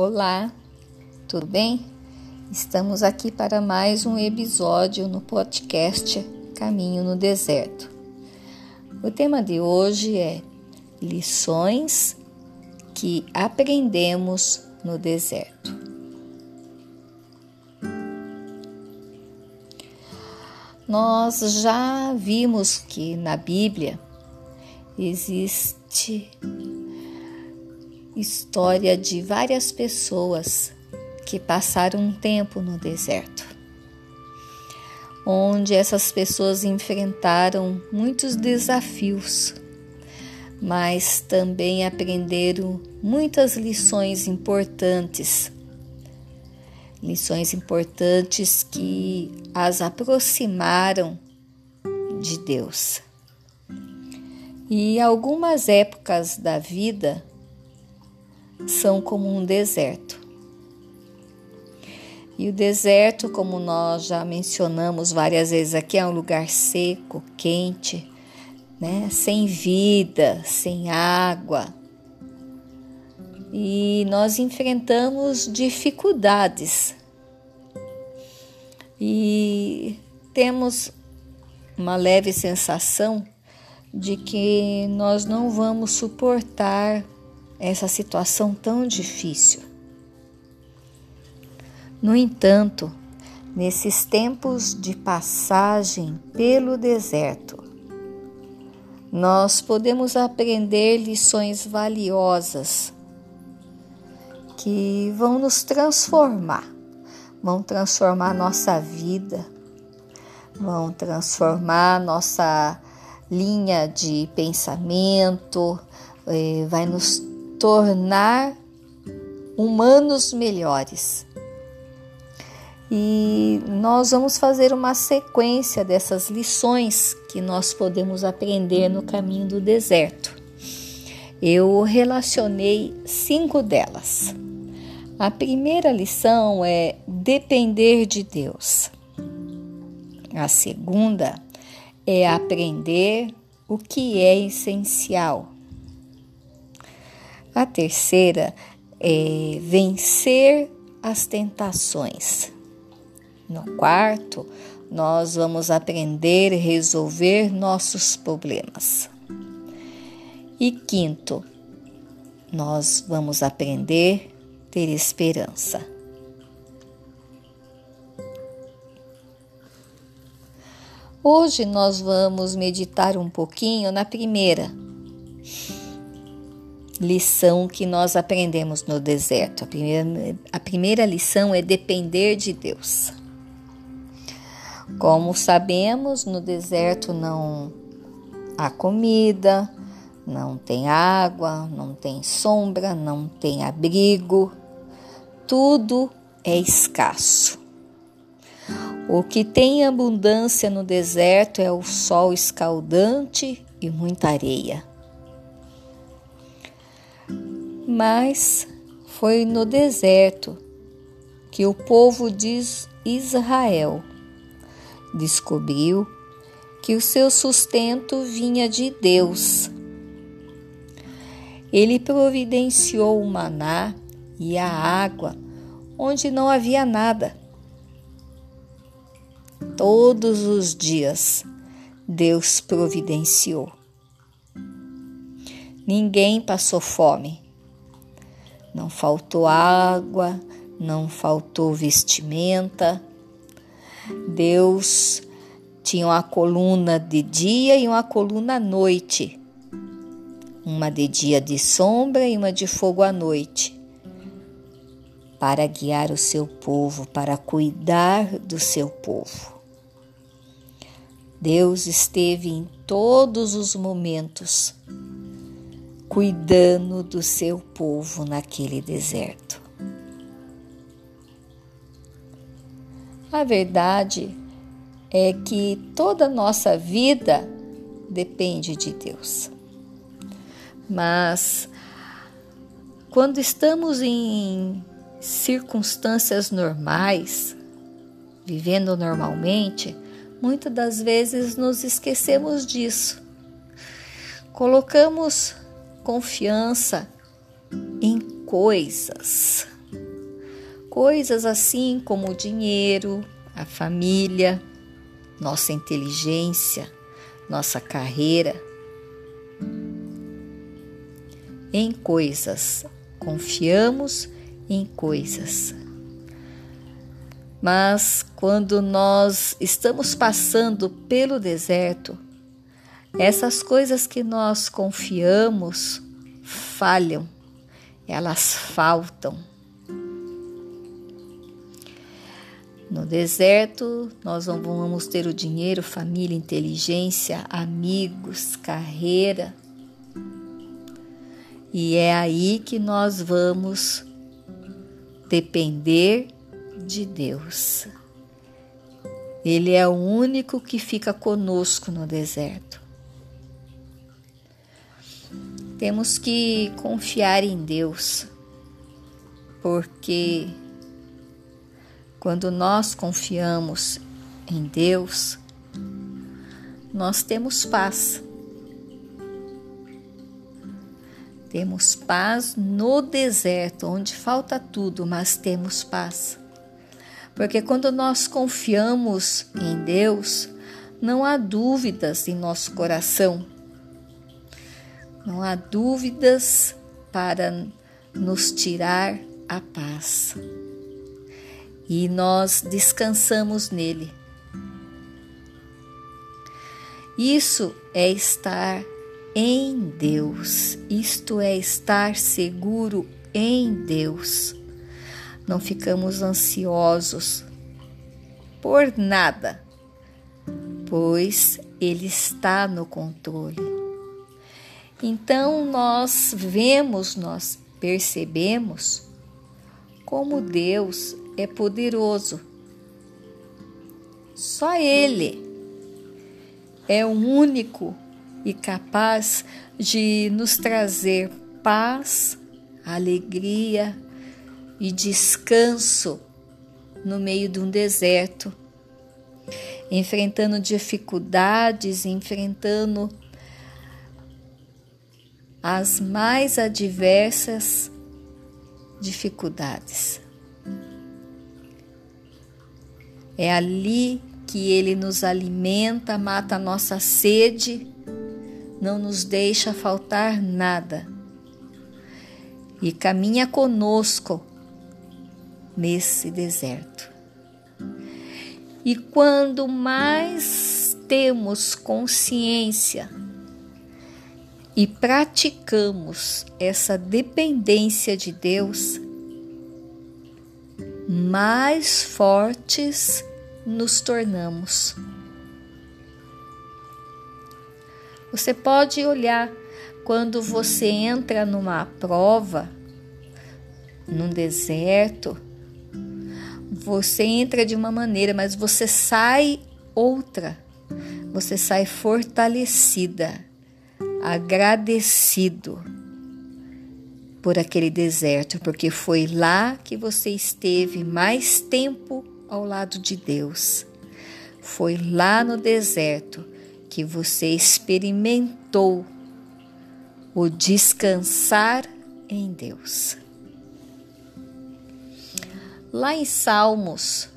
Olá, tudo bem? Estamos aqui para mais um episódio no podcast Caminho no Deserto. O tema de hoje é lições que aprendemos no deserto. Nós já vimos que na Bíblia existe história de várias pessoas que passaram um tempo no deserto, onde essas pessoas enfrentaram muitos desafios, mas também aprenderam muitas lições importantes. Lições importantes que as aproximaram de Deus. E algumas épocas da vida são como um deserto. E o deserto, como nós já mencionamos várias vezes aqui, é um lugar seco, quente, né? sem vida, sem água. E nós enfrentamos dificuldades. E temos uma leve sensação de que nós não vamos suportar essa situação tão difícil. No entanto, nesses tempos de passagem pelo deserto, nós podemos aprender lições valiosas que vão nos transformar, vão transformar nossa vida, vão transformar nossa linha de pensamento, eh, vai nos tornar humanos melhores. E nós vamos fazer uma sequência dessas lições que nós podemos aprender no caminho do deserto. Eu relacionei cinco delas. A primeira lição é depender de Deus. A segunda é aprender o que é essencial. A terceira é vencer as tentações. No quarto, nós vamos aprender a resolver nossos problemas. E quinto, nós vamos aprender a ter esperança. Hoje nós vamos meditar um pouquinho na primeira lição que nós aprendemos no deserto. A primeira, a primeira lição é depender de Deus. Como sabemos, no deserto não há comida, não tem água, não tem sombra, não tem abrigo, tudo é escasso. O que tem abundância no deserto é o sol escaldante e muita areia. Mas foi no deserto que o povo de Israel descobriu que o seu sustento vinha de Deus. Ele providenciou o maná e a água onde não havia nada. Todos os dias Deus providenciou. Ninguém passou fome não faltou água, não faltou vestimenta. Deus tinha uma coluna de dia e uma coluna à noite, uma de dia de sombra e uma de fogo à noite, para guiar o seu povo, para cuidar do seu povo. Deus esteve em todos os momentos cuidando do seu povo naquele deserto. A verdade é que toda a nossa vida depende de Deus. Mas quando estamos em circunstâncias normais, vivendo normalmente, muitas das vezes nos esquecemos disso. Colocamos confiança em coisas, Coisas assim como o dinheiro, a família, nossa inteligência, nossa carreira. Em coisas, confiamos em coisas. Mas quando nós estamos passando pelo deserto, essas coisas que nós confiamos falham, elas faltam. No deserto, nós não vamos ter o dinheiro, família, inteligência, amigos, carreira. E é aí que nós vamos depender de Deus. Ele é o único que fica conosco no deserto. Temos que confiar em Deus, porque quando nós confiamos em Deus, nós temos paz. Temos paz no deserto, onde falta tudo, mas temos paz. Porque quando nós confiamos em Deus, não há dúvidas em nosso coração. Não há dúvidas para nos tirar a paz e nós descansamos nele. Isso é estar em Deus, isto é estar seguro em Deus. Não ficamos ansiosos por nada, pois Ele está no controle. Então nós vemos, nós percebemos como Deus é poderoso. Só Ele é o único e capaz de nos trazer paz, alegria e descanso no meio de um deserto, enfrentando dificuldades, enfrentando as mais adversas dificuldades. É ali que ele nos alimenta, mata a nossa sede, não nos deixa faltar nada. E caminha conosco nesse deserto. E quando mais temos consciência e praticamos essa dependência de Deus, mais fortes nos tornamos. Você pode olhar quando você entra numa prova, num deserto, você entra de uma maneira, mas você sai outra. Você sai fortalecida, agradecido por aquele deserto, porque foi lá que você esteve mais tempo ao lado de Deus. Foi lá no deserto que você experimentou o descansar em Deus. Lá em Salmos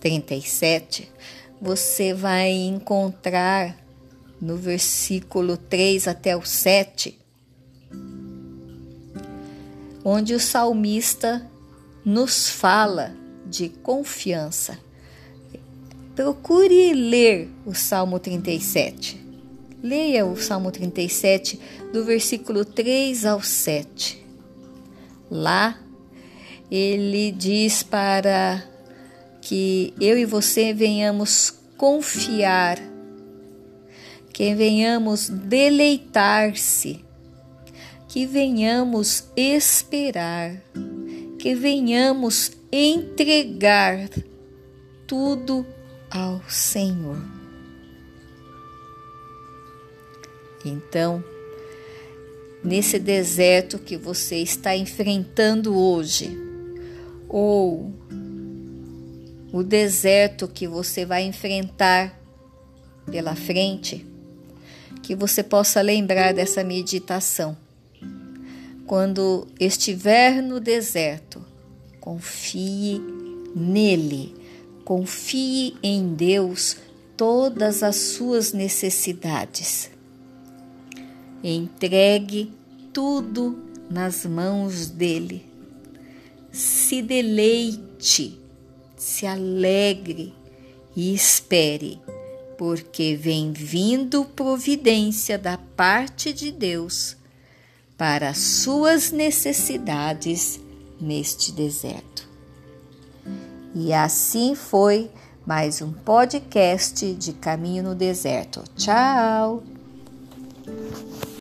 37, você vai encontrar no versículo 3 até o 7, onde o salmista nos fala de confiança. Procure ler o Salmo 37. Leia o Salmo 37, do versículo 3 ao 7. Lá, ele diz para que eu e você venhamos confiar, que venhamos deleitar-se, que venhamos esperar, que venhamos entregar tudo ao Senhor. Então, nesse deserto que você está enfrentando hoje, ou o deserto que você vai enfrentar pela frente, que você possa lembrar dessa meditação. Quando estiver no deserto, confie nele, confie em Deus todas as suas necessidades. Entregue tudo nas mãos dele. Se deleite, se alegre e espere, porque vem vindo providência da parte de Deus para as suas necessidades neste deserto. E assim foi mais um podcast de Caminho no Deserto. Tchau!